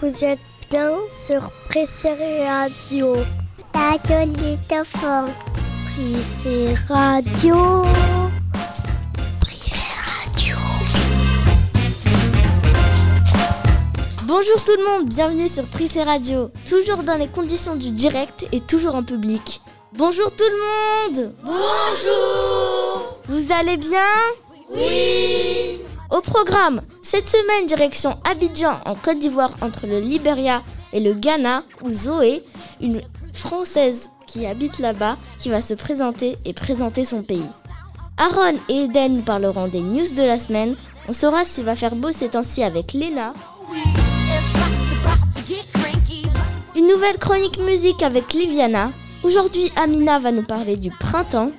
Vous êtes bien sur Pressé Radio. Radio Lutophone. Pressé Radio. Pressé Radio. Bonjour tout le monde, bienvenue sur Prissé Radio. Toujours dans les conditions du direct et toujours en public. Bonjour tout le monde Bonjour Vous allez bien? Oui Au programme, cette semaine direction Abidjan en Côte d'Ivoire entre le Liberia et le Ghana où Zoé, une Française qui habite là-bas, qui va se présenter et présenter son pays. Aaron et Eden nous parleront des news de la semaine. On saura s'il va faire beau ces temps-ci avec Léna. Une nouvelle chronique musique avec Liviana. Aujourd'hui, Amina va nous parler du printemps.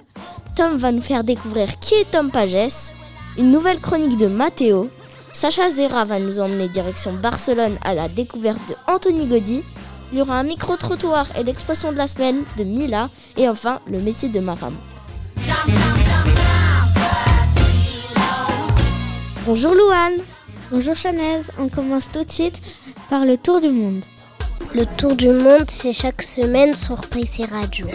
Tom va nous faire découvrir qui est Tom Pages. Une nouvelle chronique de Matteo. Sacha Zera va nous emmener direction Barcelone à la découverte de Anthony Gaudy. Il y aura un micro-trottoir et l'expression de la semaine de Mila. Et enfin, le Messie de Maram. Bonjour Louane. Bonjour Chanez, on commence tout de suite par le tour du monde. Le tour du monde, c'est chaque semaine sur Pressé Radio.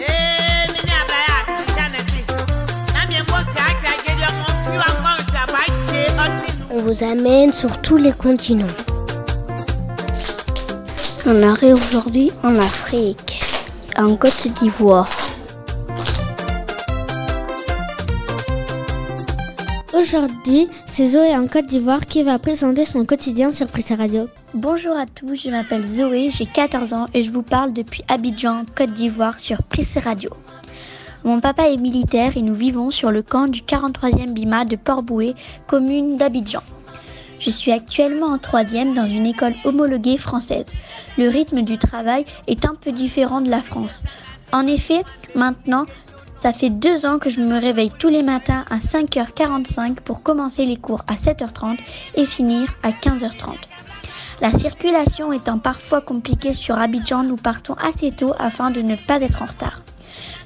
Amène sur tous les continents. On arrive aujourd'hui en Afrique, en Côte d'Ivoire. Aujourd'hui, c'est Zoé en Côte d'Ivoire qui va présenter son quotidien sur Prissé Radio. Bonjour à tous, je m'appelle Zoé, j'ai 14 ans et je vous parle depuis Abidjan, Côte d'Ivoire sur Prissé Radio. Mon papa est militaire et nous vivons sur le camp du 43e Bima de Port-Boué, commune d'Abidjan. Je suis actuellement en troisième dans une école homologuée française. Le rythme du travail est un peu différent de la France. En effet, maintenant, ça fait deux ans que je me réveille tous les matins à 5h45 pour commencer les cours à 7h30 et finir à 15h30. La circulation étant parfois compliquée sur Abidjan, nous partons assez tôt afin de ne pas être en retard.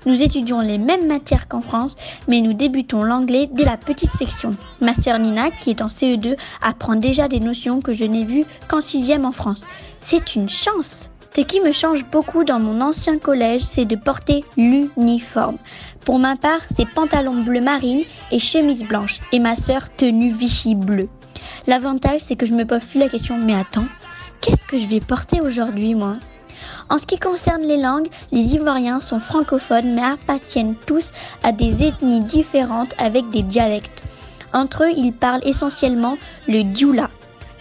Nous étudions les mêmes matières qu'en France, mais nous débutons l'anglais dès la petite section. Ma sœur Nina, qui est en CE2, apprend déjà des notions que je n'ai vues qu'en sixième en France. C'est une chance Ce qui me change beaucoup dans mon ancien collège, c'est de porter l'uniforme. Pour ma part, c'est pantalon bleu marine et chemise blanche, et ma sœur tenue Vichy bleu. L'avantage, c'est que je me pose plus la question, mais attends, qu'est-ce que je vais porter aujourd'hui, moi? En ce qui concerne les langues, les Ivoiriens sont francophones mais appartiennent tous à des ethnies différentes avec des dialectes. Entre eux, ils parlent essentiellement le dioula.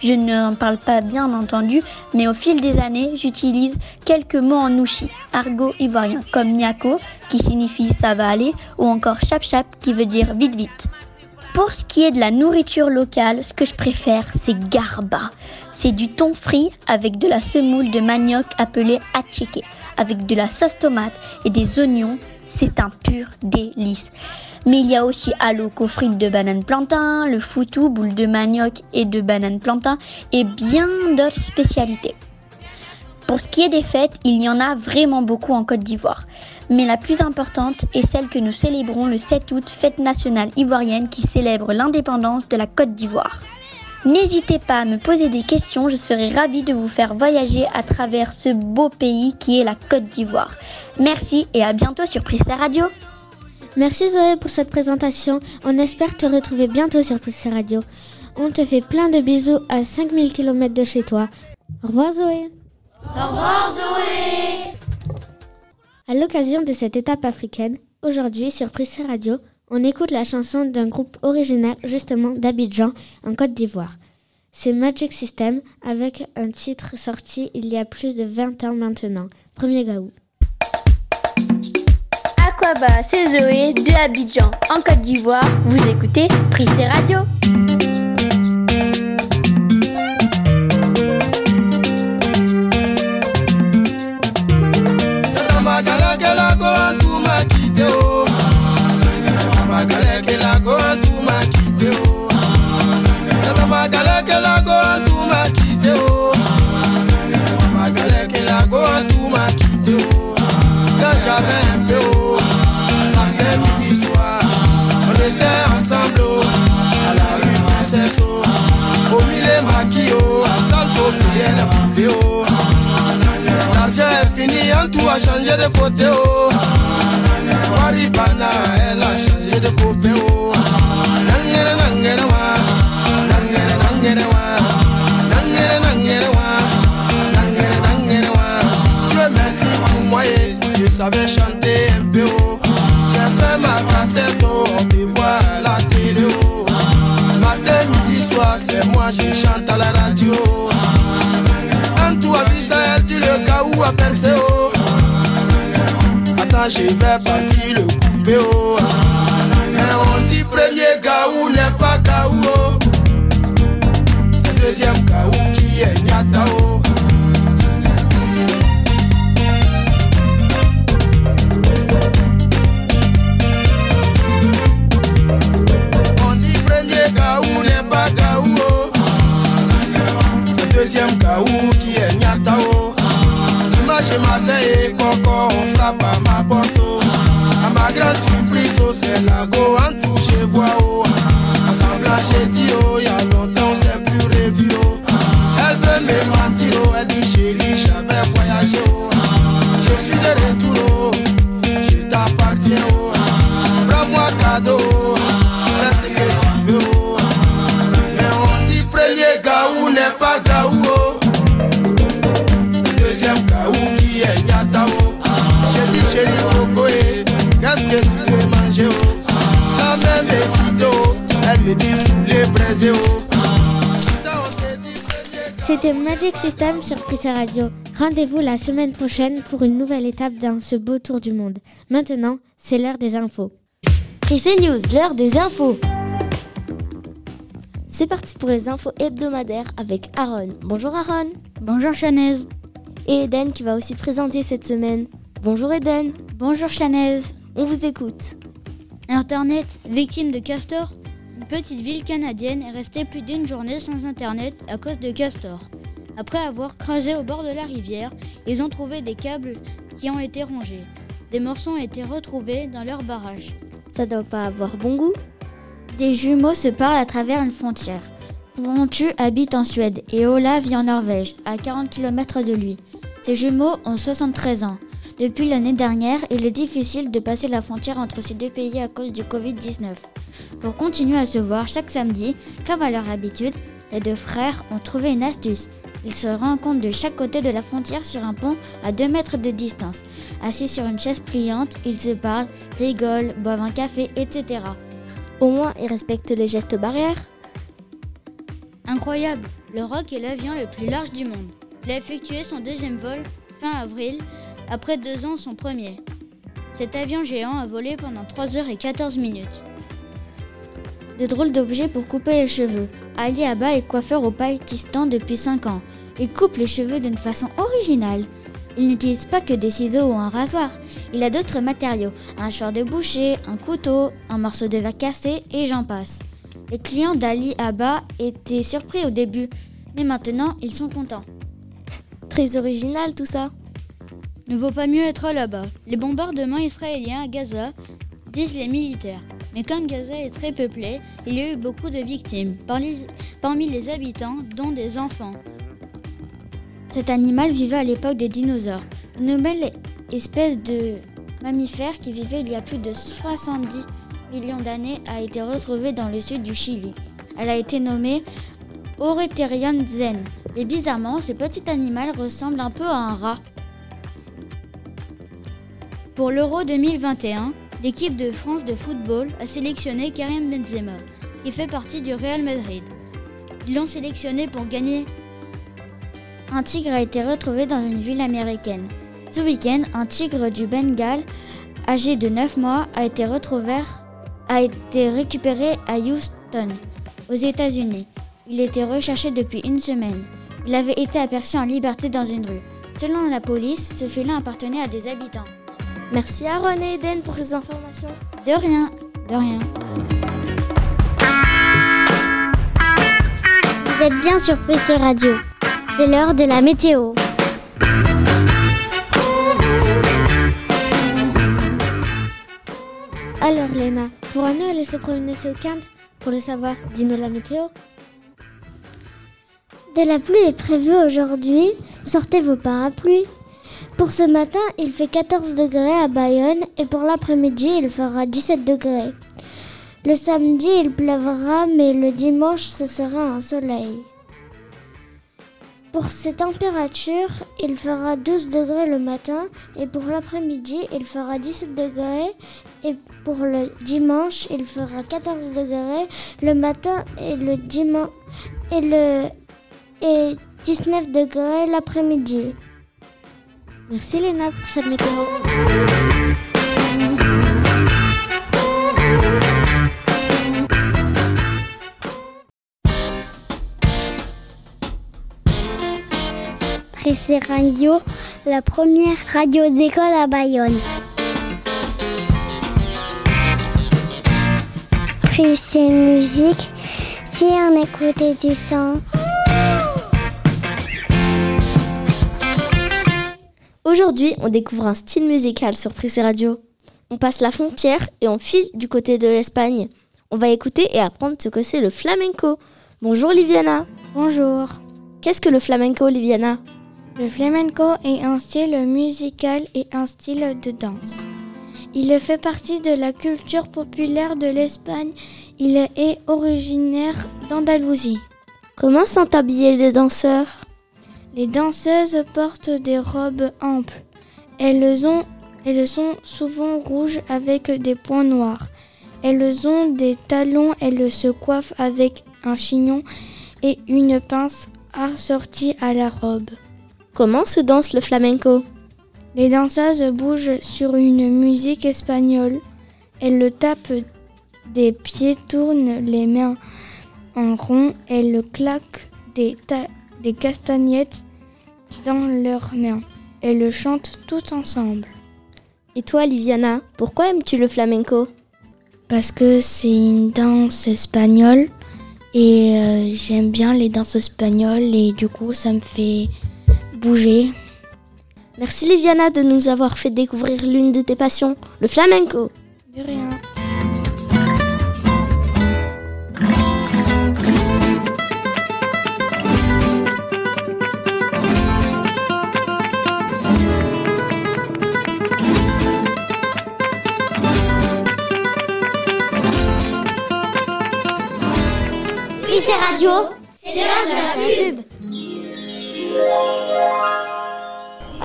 Je n'en parle pas bien entendu, mais au fil des années, j'utilise quelques mots en nouchi, argot ivoirien, comme niako, qui signifie ça va aller, ou encore chap chap, qui veut dire vite vite. Pour ce qui est de la nourriture locale, ce que je préfère, c'est garba. C'est du thon frit avec de la semoule de manioc appelée atcheke, avec de la sauce tomate et des oignons. C'est un pur délice. Mais il y a aussi aloko frites de banane plantain, le foutou, boule de manioc et de banane plantain et bien d'autres spécialités. Pour ce qui est des fêtes, il y en a vraiment beaucoup en Côte d'Ivoire. Mais la plus importante est celle que nous célébrons le 7 août, fête nationale ivoirienne qui célèbre l'indépendance de la Côte d'Ivoire. N'hésitez pas à me poser des questions, je serai ravie de vous faire voyager à travers ce beau pays qui est la Côte d'Ivoire. Merci et à bientôt sur Prissa Radio. Merci Zoé pour cette présentation. On espère te retrouver bientôt sur Prissé Radio. On te fait plein de bisous à 5000 km de chez toi. Au revoir Zoé. Au revoir Zoé À l'occasion de cette étape africaine, aujourd'hui sur Prissé Radio, on écoute la chanson d'un groupe originaire justement d'Abidjan en Côte d'Ivoire. C'est Magic System avec un titre sorti il y a plus de 20 ans maintenant, Premier Gaou. Aquaba, c'est Zoé de Abidjan en Côte d'Ivoire. Vous écoutez Prissé Radio. Percé, oh. Attends, je vais partir le couper, oh. Mais on dit premier gaou n'est pas gaou, oh. C'est deuxième gaou qui est nyata, oh. Et coco, on frappe à ma porte. À ma grande surprise, oh, c'est la go C'était Magic System sur Prissé Radio. Rendez-vous la semaine prochaine pour une nouvelle étape dans ce beau tour du monde. Maintenant, c'est l'heure des infos. Prissé News, l'heure des infos. C'est parti pour les infos hebdomadaires avec Aaron. Bonjour Aaron. Bonjour Chanez. Et Eden qui va aussi présenter cette semaine. Bonjour Eden. Bonjour Chanez. On vous écoute. Internet, victime de Castor Une petite ville canadienne est restée plus d'une journée sans Internet à cause de Castor. Après avoir creusé au bord de la rivière, ils ont trouvé des câbles qui ont été rongés. Des morceaux ont été retrouvés dans leur barrage. Ça doit pas avoir bon goût Des jumeaux se parlent à travers une frontière. Pontu habite en Suède et Ola vit en Norvège, à 40 km de lui. Ces jumeaux ont 73 ans. Depuis l'année dernière, il est difficile de passer la frontière entre ces deux pays à cause du Covid-19. Pour continuer à se voir chaque samedi, comme à leur habitude, les deux frères ont trouvé une astuce. Ils se rencontrent de chaque côté de la frontière sur un pont à 2 mètres de distance. Assis sur une chaise pliante, ils se parlent, rigolent, boivent un café, etc. Au moins, ils respectent les gestes barrières. Incroyable Le Rock est l'avion le plus large du monde. Il a effectué son deuxième vol fin avril, après deux ans son premier. Cet avion géant a volé pendant 3 heures et 14 minutes. De drôles d'objets pour couper les cheveux. Ali Abba est coiffeur au Pakistan depuis 5 ans. Il coupe les cheveux d'une façon originale. Il n'utilise pas que des ciseaux ou un rasoir. Il a d'autres matériaux, un char de boucher, un couteau, un morceau de verre cassé et j'en passe. Les clients d'Ali Abba étaient surpris au début, mais maintenant ils sont contents. Très original tout ça. Ne vaut pas mieux être là-bas. Les bombardements israéliens à Gaza visent les militaires. Mais comme Gaza est très peuplé, il y a eu beaucoup de victimes, parmi les habitants, dont des enfants. Cet animal vivait à l'époque des dinosaures, une nouvelle espèce de mammifère qui vivait il y a plus de 70 millions d'années a été retrouvée dans le sud du Chili. Elle a été nommée Oreterion zen. Et bizarrement, ce petit animal ressemble un peu à un rat. Pour l'Euro 2021, l'équipe de France de football a sélectionné Karim Benzema, qui fait partie du Real Madrid. Ils l'ont sélectionné pour gagner. Un tigre a été retrouvé dans une ville américaine. Ce week-end, un tigre du Bengale, âgé de 9 mois, a été retrouvé, a été récupéré à Houston, aux États-Unis. Il était recherché depuis une semaine. Il avait été aperçu en liberté dans une rue. Selon la police, ce félin appartenait à des habitants. Merci à Ron et Eden pour ces informations. De rien. De rien. Vous êtes bien sur PC Radio. C'est l'heure de la météo. Alors Léna, pourrais-nous aller se promener ce week-end Pour le savoir, dis-nous la météo. De la pluie est prévue aujourd'hui. Sortez vos parapluies. Pour ce matin, il fait 14 degrés à Bayonne et pour l'après-midi, il fera 17 degrés. Le samedi, il pleuvra, mais le dimanche, ce sera un soleil. Pour ces températures, il fera 12 degrés le matin et pour l'après-midi, il fera 17 degrés et pour le dimanche, il fera 14 degrés le matin et le dimanche et le et 19 degrés l'après-midi. Merci Léna pour cette météo. Pressé Radio, la première radio d'école à Bayonne. Pressé Musique, si on écoutait du son. Aujourd'hui, on découvre un style musical sur Prissé Radio. On passe la frontière et on file du côté de l'Espagne. On va écouter et apprendre ce que c'est le flamenco. Bonjour Liviana. Bonjour. Qu'est-ce que le flamenco, Liviana? Le flamenco est un style musical et un style de danse. Il fait partie de la culture populaire de l'Espagne. Il est originaire d'Andalousie. Comment sont habillés les danseurs? Les danseuses portent des robes amples. Elles, ont, elles sont souvent rouges avec des points noirs. Elles ont des talons, elles se coiffent avec un chignon et une pince assortie à la robe. Comment se danse le flamenco? Les danseuses bougent sur une musique espagnole. Elles tapent des pieds, tournent les mains en rond, elles claquent des, des castagnettes dans leurs mains. Elles chantent toutes ensemble. Et toi, Liviana, pourquoi aimes-tu le flamenco? Parce que c'est une danse espagnole et euh, j'aime bien les danses espagnoles et du coup ça me fait bouger. Merci Liviana de nous avoir fait découvrir l'une de tes passions, le flamenco. De rien. Prissé Radio, c'est l'heure de la pub.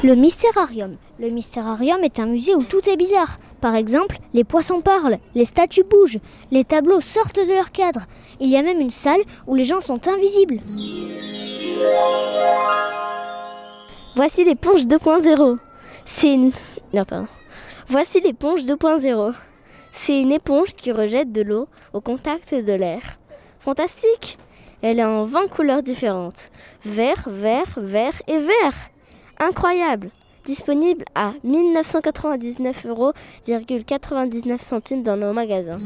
Le Mystérarium. Le Mystérarium est un musée où tout est bizarre. Par exemple, les poissons parlent, les statues bougent, les tableaux sortent de leur cadre. Il y a même une salle où les gens sont invisibles. Voici l'éponge 2.0. C'est une... Non, pardon. Voici l'éponge 2.0. C'est une éponge qui rejette de l'eau au contact de l'air. Fantastique Elle est en 20 couleurs différentes. Vert, vert, vert et vert Incroyable Disponible à 1999,99 euros centimes dans nos magasins.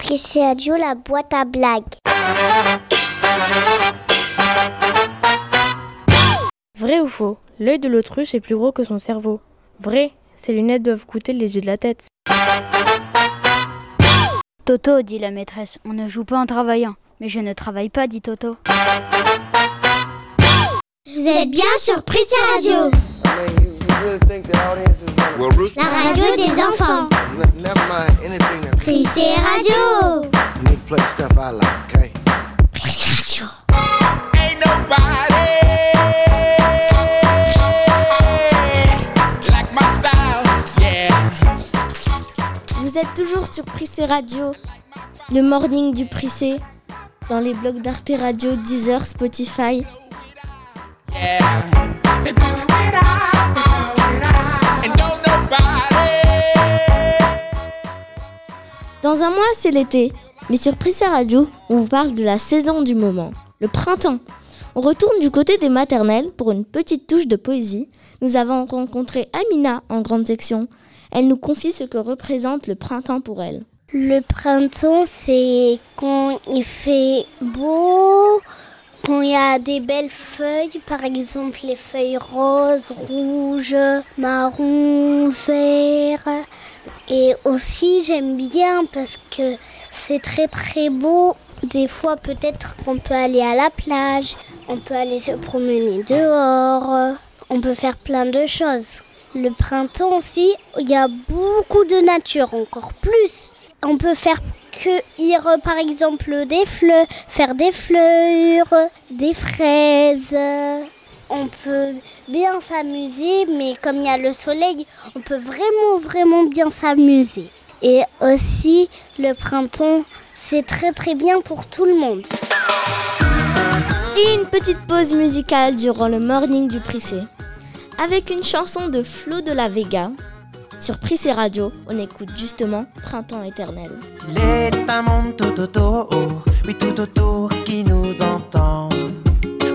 Prissé Radio, la boîte à blagues. Vrai ou faux L'œil de l'autruche est plus gros que son cerveau. Vrai, ses lunettes doivent coûter les yeux de la tête. Toto, dit la maîtresse, on ne joue pas en travaillant. Mais je ne travaille pas, dit Toto. Vous êtes bien sur Prissé Radio, la radio des enfants. Prissé Radio. Prissé Radio. Êtes toujours sur Prissé Radio, le morning du Prissé, dans les blogs d'Arte Radio, Deezer, Spotify. Dans un mois, c'est l'été. Mais sur Prissé Radio, on vous parle de la saison du moment, le printemps. On retourne du côté des maternelles pour une petite touche de poésie. Nous avons rencontré Amina en grande section. Elle nous confie ce que représente le printemps pour elle. Le printemps, c'est quand il fait beau, quand il y a des belles feuilles, par exemple les feuilles roses, rouges, marron, vert. Et aussi, j'aime bien parce que c'est très très beau. Des fois, peut-être qu'on peut aller à la plage, On peut aller se promener dehors. On peut faire plein de choses. Le printemps aussi, il y a beaucoup de nature, encore plus. On peut faire cueillir par exemple des fleurs, faire des fleurs, des fraises. On peut bien s'amuser, mais comme il y a le soleil, on peut vraiment, vraiment bien s'amuser. Et aussi, le printemps, c'est très, très bien pour tout le monde. Une petite pause musicale durant le morning du Prissé. Avec une chanson de Flo de la Vega. Sur Prissé Radio, on écoute justement Printemps éternel. Il est un monde tout autour, oui tout autour qui nous entend.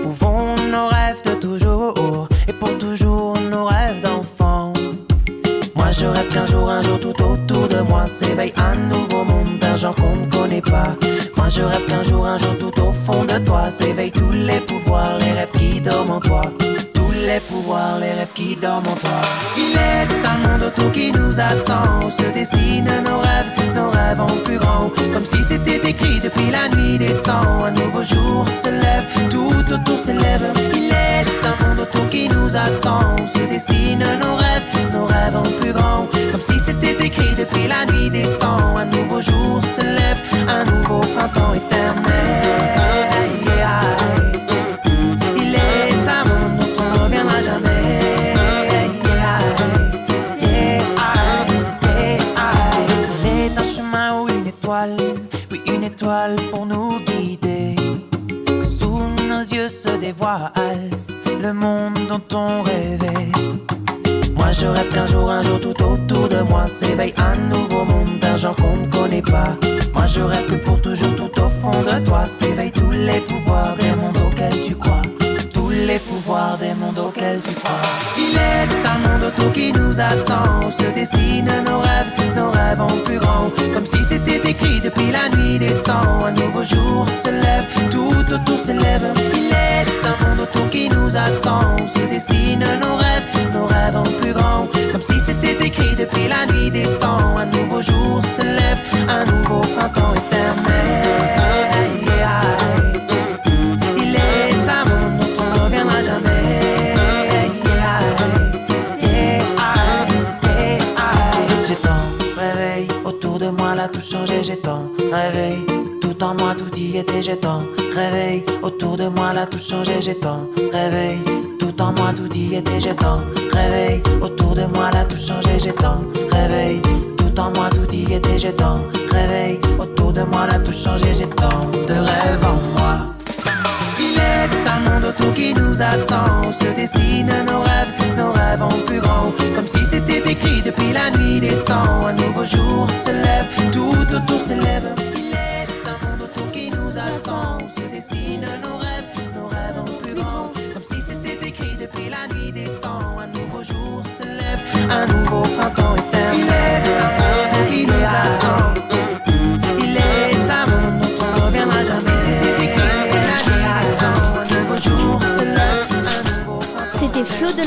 Où vont nos rêves de toujours et pour toujours nos rêves d'enfant? Moi je rêve qu'un jour, un jour tout autour de moi s'éveille un nouveau monde d'un genre qu'on ne connaît pas. Moi je rêve qu'un jour, un jour tout au fond de toi s'éveillent tous les pouvoirs, les rêves qui dorment en toi les pouvoirs, les rêves qui dorment en toi. Il est un monde autour qui nous attend, se dessinent nos rêves, nos rêves en plus grand, comme si c'était écrit depuis la nuit des temps. Un nouveau jour se lève, tout autour s'élève. Il est un monde autour qui nous attend, se dessinent nos rêves, se dessinent nos rêves, nos rêves en plus grand, comme si c'était écrit depuis la nuit des temps. Un nouveau jour se lève, tout autour s'élève. Il est un monde autour qui nous attend, se dessinent nos rêves, nos rêves en plus grand, comme si c'était écrit depuis la nuit des temps. Un nouveau jour se lève, un nouveau était, j'ai tant réveil. Autour de moi, là, tout changé, j'ai tant réveil. Tout en moi, tout y était, j'ai tant réveil. Autour de moi, là, tout changé, j'ai tant réveil. Tout en moi, tout y était, j'ai tant réveil. Autour de moi, là, tout changé, j'ai tant de rêves en moi. Il est un monde autour qui nous attend. se dessinent nos rêves, nos rêves en plus grand. Comme si c'était écrit depuis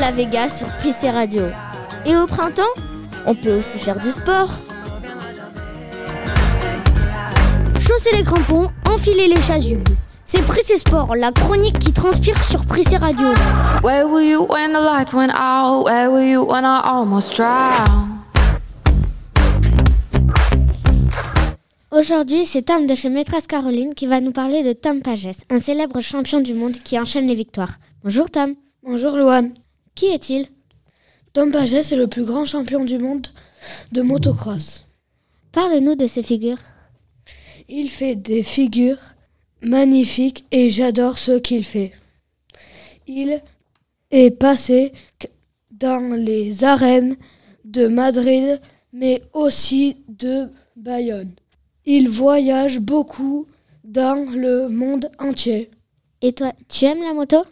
la Vega sur PC Radio. Et au printemps, on peut aussi faire du sport. Chausser les crampons, enfiler les chasubles. C'est Prissé Sport, la chronique qui transpire sur Prissé Radio. Where were you when the lights went out? Where were you when I almost drowned? Aujourd'hui, c'est Tom de chez Maîtresse Caroline qui va nous parler de Tom Pages, un célèbre champion du monde qui enchaîne les victoires. Bonjour Tom. Bonjour Luan. Qui est-il? Tom Pages est le plus grand champion du monde de motocross. Parle-nous de ses figures. Il fait des figures magnifiques et j'adore ce qu'il fait. Il est passé dans les arènes de Madrid, mais aussi de Bayonne. Il voyage beaucoup dans le monde entier. Et toi, tu aimes la moto?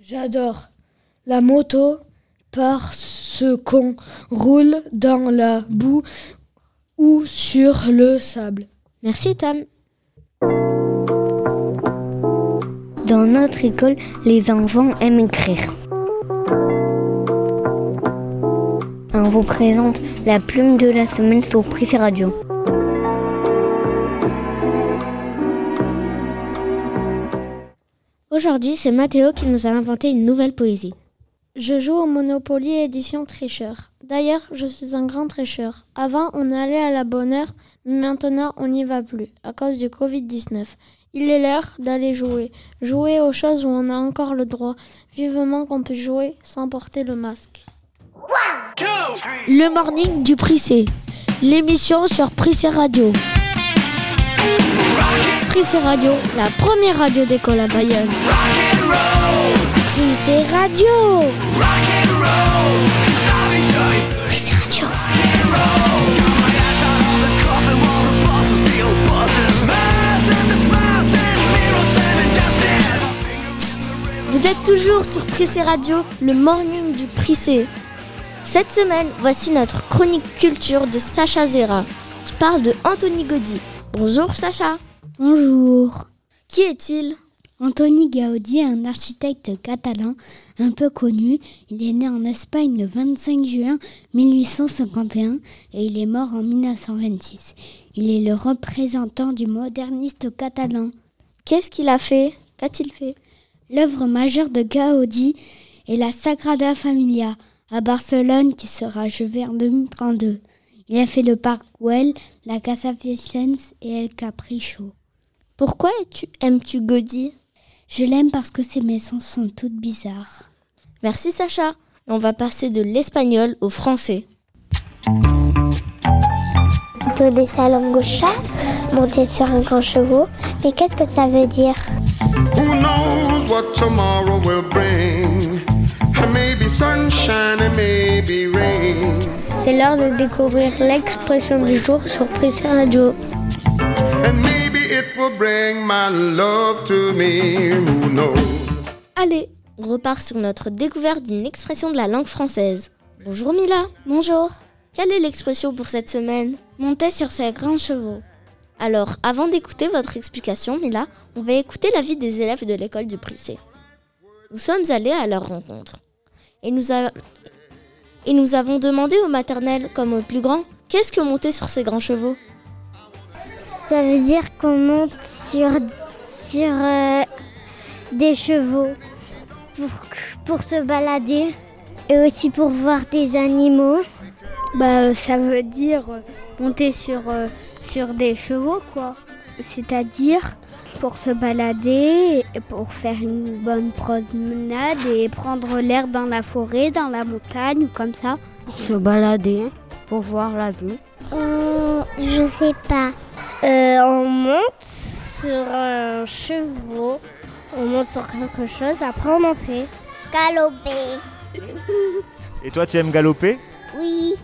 J'adore la moto parce qu'on roule dans la boue ou sur le sable. Merci Tom. Dans notre école, les enfants aiment écrire. On vous présente la plume de la semaine sur Prissé Radio. Aujourd'hui, c'est Mathéo qui nous a inventé une nouvelle poésie. Je joue au Monopoly édition tricheur. D'ailleurs, je suis un grand tricheur. Avant, on allait à la bonne heure, mais maintenant, on n'y va plus, à cause du Covid-19. Il est l'heure d'aller jouer. Jouer aux choses où on a encore le droit. Vivement qu'on puisse jouer sans porter le masque. Le morning du Prissé. L'émission sur Prissé Radio. Prissé Radio, la première radio d'école à Bayonne. Prissé Radio. Radio. Vous êtes toujours sur Prissé Radio, le morning du Prissé. Cette semaine, voici notre chronique culture de Sacha Zera, qui parle de Anthony Gaudi. Bonjour Sacha. Bonjour. Qui est-il? Anthony Gaudi est un architecte catalan un peu connu. Il est né en Espagne le 25 juin 1851 et il est mort en 1926. Il est le représentant du moderniste catalan. Qu'est-ce qu'il a fait? Qu'a-t-il fait? L'œuvre majeure de Gaudi est la Sagrada Familia à Barcelone qui sera achevée en 2032. Il a fait le parc Güell, la Casa Vicens et El Capricho. Pourquoi aimes-tu Gaudi Je l'aime parce que ses maisons sont toutes bizarres. Merci Sacha. On va passer de l'espagnol au français. Donner sa langue au chat, monter sur un grand chevaux. Mais qu'est-ce que ça veut dire? Who knows what tomorrow will bring? Maybe sunshine and maybe rain. C'est l'heure de découvrir l'expression du jour sur Prissé Radio. And maybe it will bring my love to me. Who knows? Allez, on repart sur notre découverte d'une expression de la langue française. Bonjour Mila. Bonjour. Quelle est l'expression pour cette semaine? Monter sur ses grands chevaux. Alors, avant d'écouter votre explication, Mila, on va écouter l'avis des élèves de l'école du Prissé. Nous sommes allés à leur rencontre. Et nous, a... et nous avons demandé aux maternelles, comme aux plus grands, qu'est-ce que monter sur ces grands chevaux? Ça veut dire qu'on monte sur, sur euh, des chevaux pour, pour se balader et aussi pour voir des animaux. Bah, ça veut dire monter sur, euh, sur des chevaux, quoi. C'est-à-dire pour se balader, et pour faire une bonne promenade et prendre l'air dans la forêt, dans la montagne, comme ça. Pour se balader, pour voir la vue. Euh, je sais pas. Euh, on monte sur un chevaux, on monte sur quelque chose, après on en fait. Galoper. Et toi, tu aimes galoper? Oui.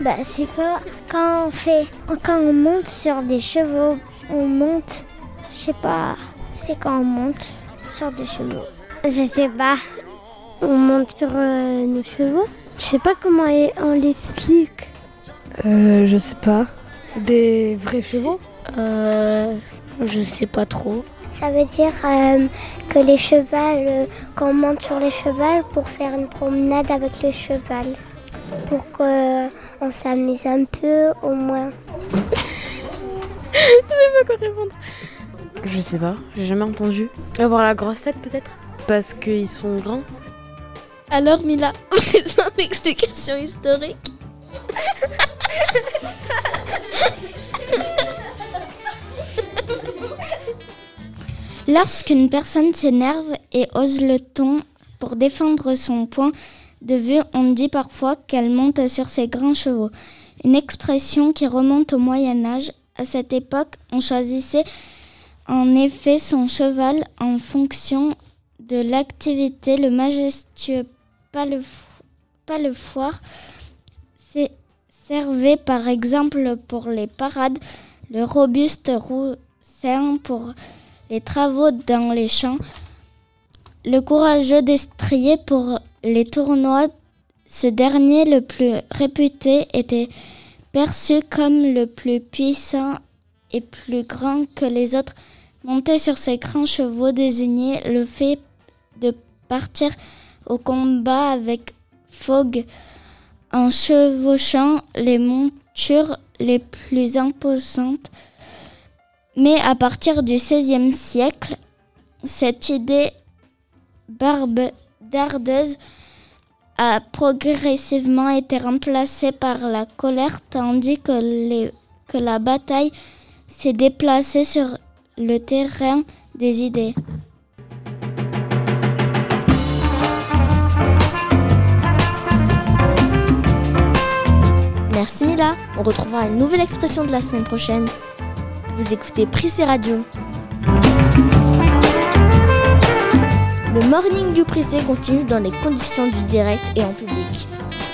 Bah, c'est quoi? Quand on fait, quand on monte sur des chevaux, on monte, je sais pas, c'est quand on monte sur des chevaux? Je sais pas. On monte sur euh, nos chevaux? Je sais pas comment on l'explique. Euh, je sais pas. Des vrais chevaux Euh, je sais pas trop. Ça veut dire euh, que les chevals, euh, qu'on monte sur les chevals pour faire une promenade avec le cheval. Pour qu'on s'amuse un peu au moins. je sais pas quoi répondre. Je sais pas, j'ai jamais entendu. Avoir la grosse tête peut-être? Parce qu'ils sont grands Alors Mila, présente l'explication historique. Lorsqu'une personne s'énerve et ose le ton pour défendre son point de vue, on dit parfois qu'elle monte sur ses grands chevaux. Une expression qui remonte au Moyen Âge. À cette époque, on choisissait en effet son cheval en fonction de l'activité. Le majestueux palefoire servait par exemple pour les parades, le robuste roussin pour les travaux dans les champs, le courageux destrier pour les tournois. Ce dernier, le plus réputé, était perçu comme le plus puissant et plus grand que les autres. Monter sur ces grands chevaux désignait le fait de partir au combat avec Fogg en chevauchant les montures les plus imposantes. Mais à partir du XVIe siècle, cette idée barbe-dardeuse a progressivement été remplacée par la colère tandis que la bataille s'est déplacée sur le terrain des idées. Merci Mila. On retrouvera une nouvelle expression de la semaine prochaine. Vous écoutez Prissé Radio. Le morning du Prissé continue dans les conditions du direct et en public.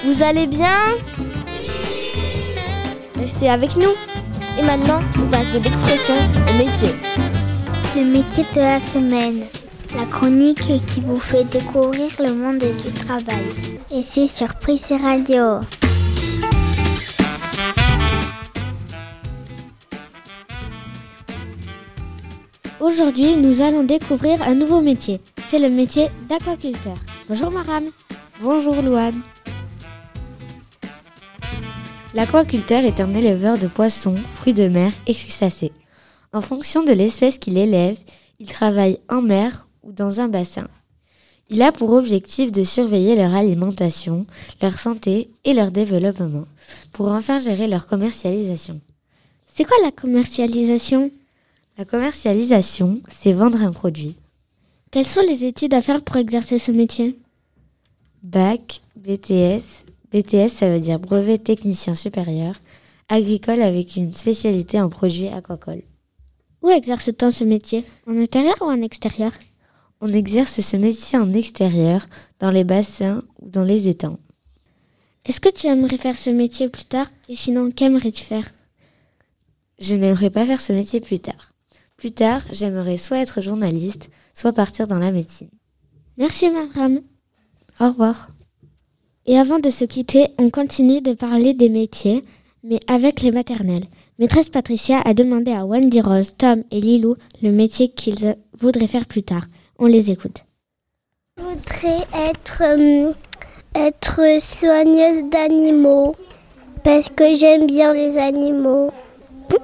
Vous allez bien? Restez avec nous. Et maintenant, on passe de l'expression au métier. Le métier de la semaine. La chronique qui vous fait découvrir le monde du travail. Et c'est sur Prissé Radio. Aujourd'hui, nous allons découvrir un nouveau métier. C'est le métier d'aquaculteur. Bonjour Maram. Bonjour Louane. L'aquaculteur est un éleveur de poissons, fruits de mer et crustacés. En fonction de l'espèce qu'il élève, il travaille en mer ou dans un bassin. Il a pour objectif de surveiller leur alimentation, leur santé et leur développement, pour enfin gérer leur commercialisation. C'est quoi la commercialisation? La commercialisation, c'est vendre un produit. Quelles sont les études à faire pour exercer ce métier? Bac, BTS. BTS, ça veut dire brevet technicien supérieur. Agricole avec une spécialité en produits aquacoles. Où exerce-t-on ce métier? En intérieur ou en extérieur? On exerce ce métier en extérieur, dans les bassins ou dans les étangs. Est-ce que tu aimerais faire ce métier plus tard? Et sinon, qu'aimerais-tu faire? Je n'aimerais pas faire ce métier plus tard. Plus tard, j'aimerais soit être journaliste, soit partir dans la médecine. Merci, madame. Au revoir. Et avant de se quitter, on continue de parler des métiers, mais avec les maternelles. Maîtresse Patricia a demandé à Wendy Rose, Tom et Lilou le métier qu'ils voudraient faire plus tard. On les écoute. Je voudrais être, euh, être soigneuse d'animaux parce que j'aime bien les animaux.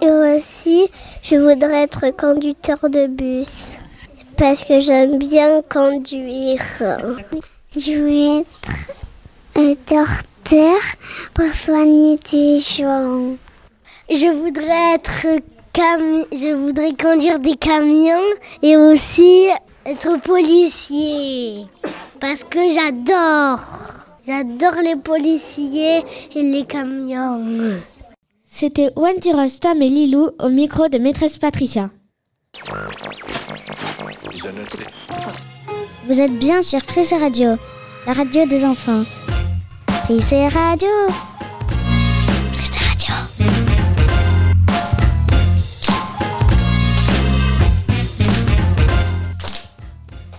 Et aussi, je voudrais être conducteur de bus parce que j'aime bien conduire. Je veux être un docteur pour soigner des gens. Je voudrais être cam... je voudrais conduire des camions et aussi être policier parce que j'adore. J'adore les policiers et les camions. C'était Wendy Rostam et Lilou au micro de maîtresse Patricia. Vous êtes bien sur Prissé Radio, la radio des enfants. Prissé Radio. Prissé Radio.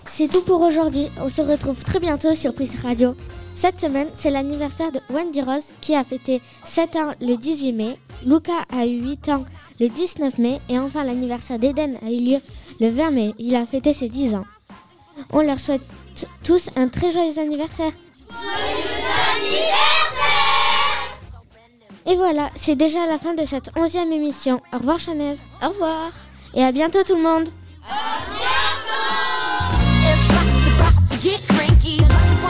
C'est tout pour aujourd'hui. On se retrouve très bientôt sur Prissé Radio. Cette semaine, c'est l'anniversaire de Wendy Rose qui a fêté 7 ans le 18 mai, Luca a eu 8 ans le 19 mai et enfin l'anniversaire d'Eden a eu lieu le 20 mai. Il a fêté ses 10 ans. On leur souhaite tous un très joyeux anniversaire. Joyeux anniversaire Et voilà, c'est déjà la fin de cette onzième émission. Au revoir Chanez. Au revoir. Et à bientôt tout le monde.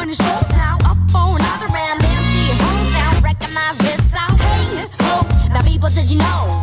Bientôt you know.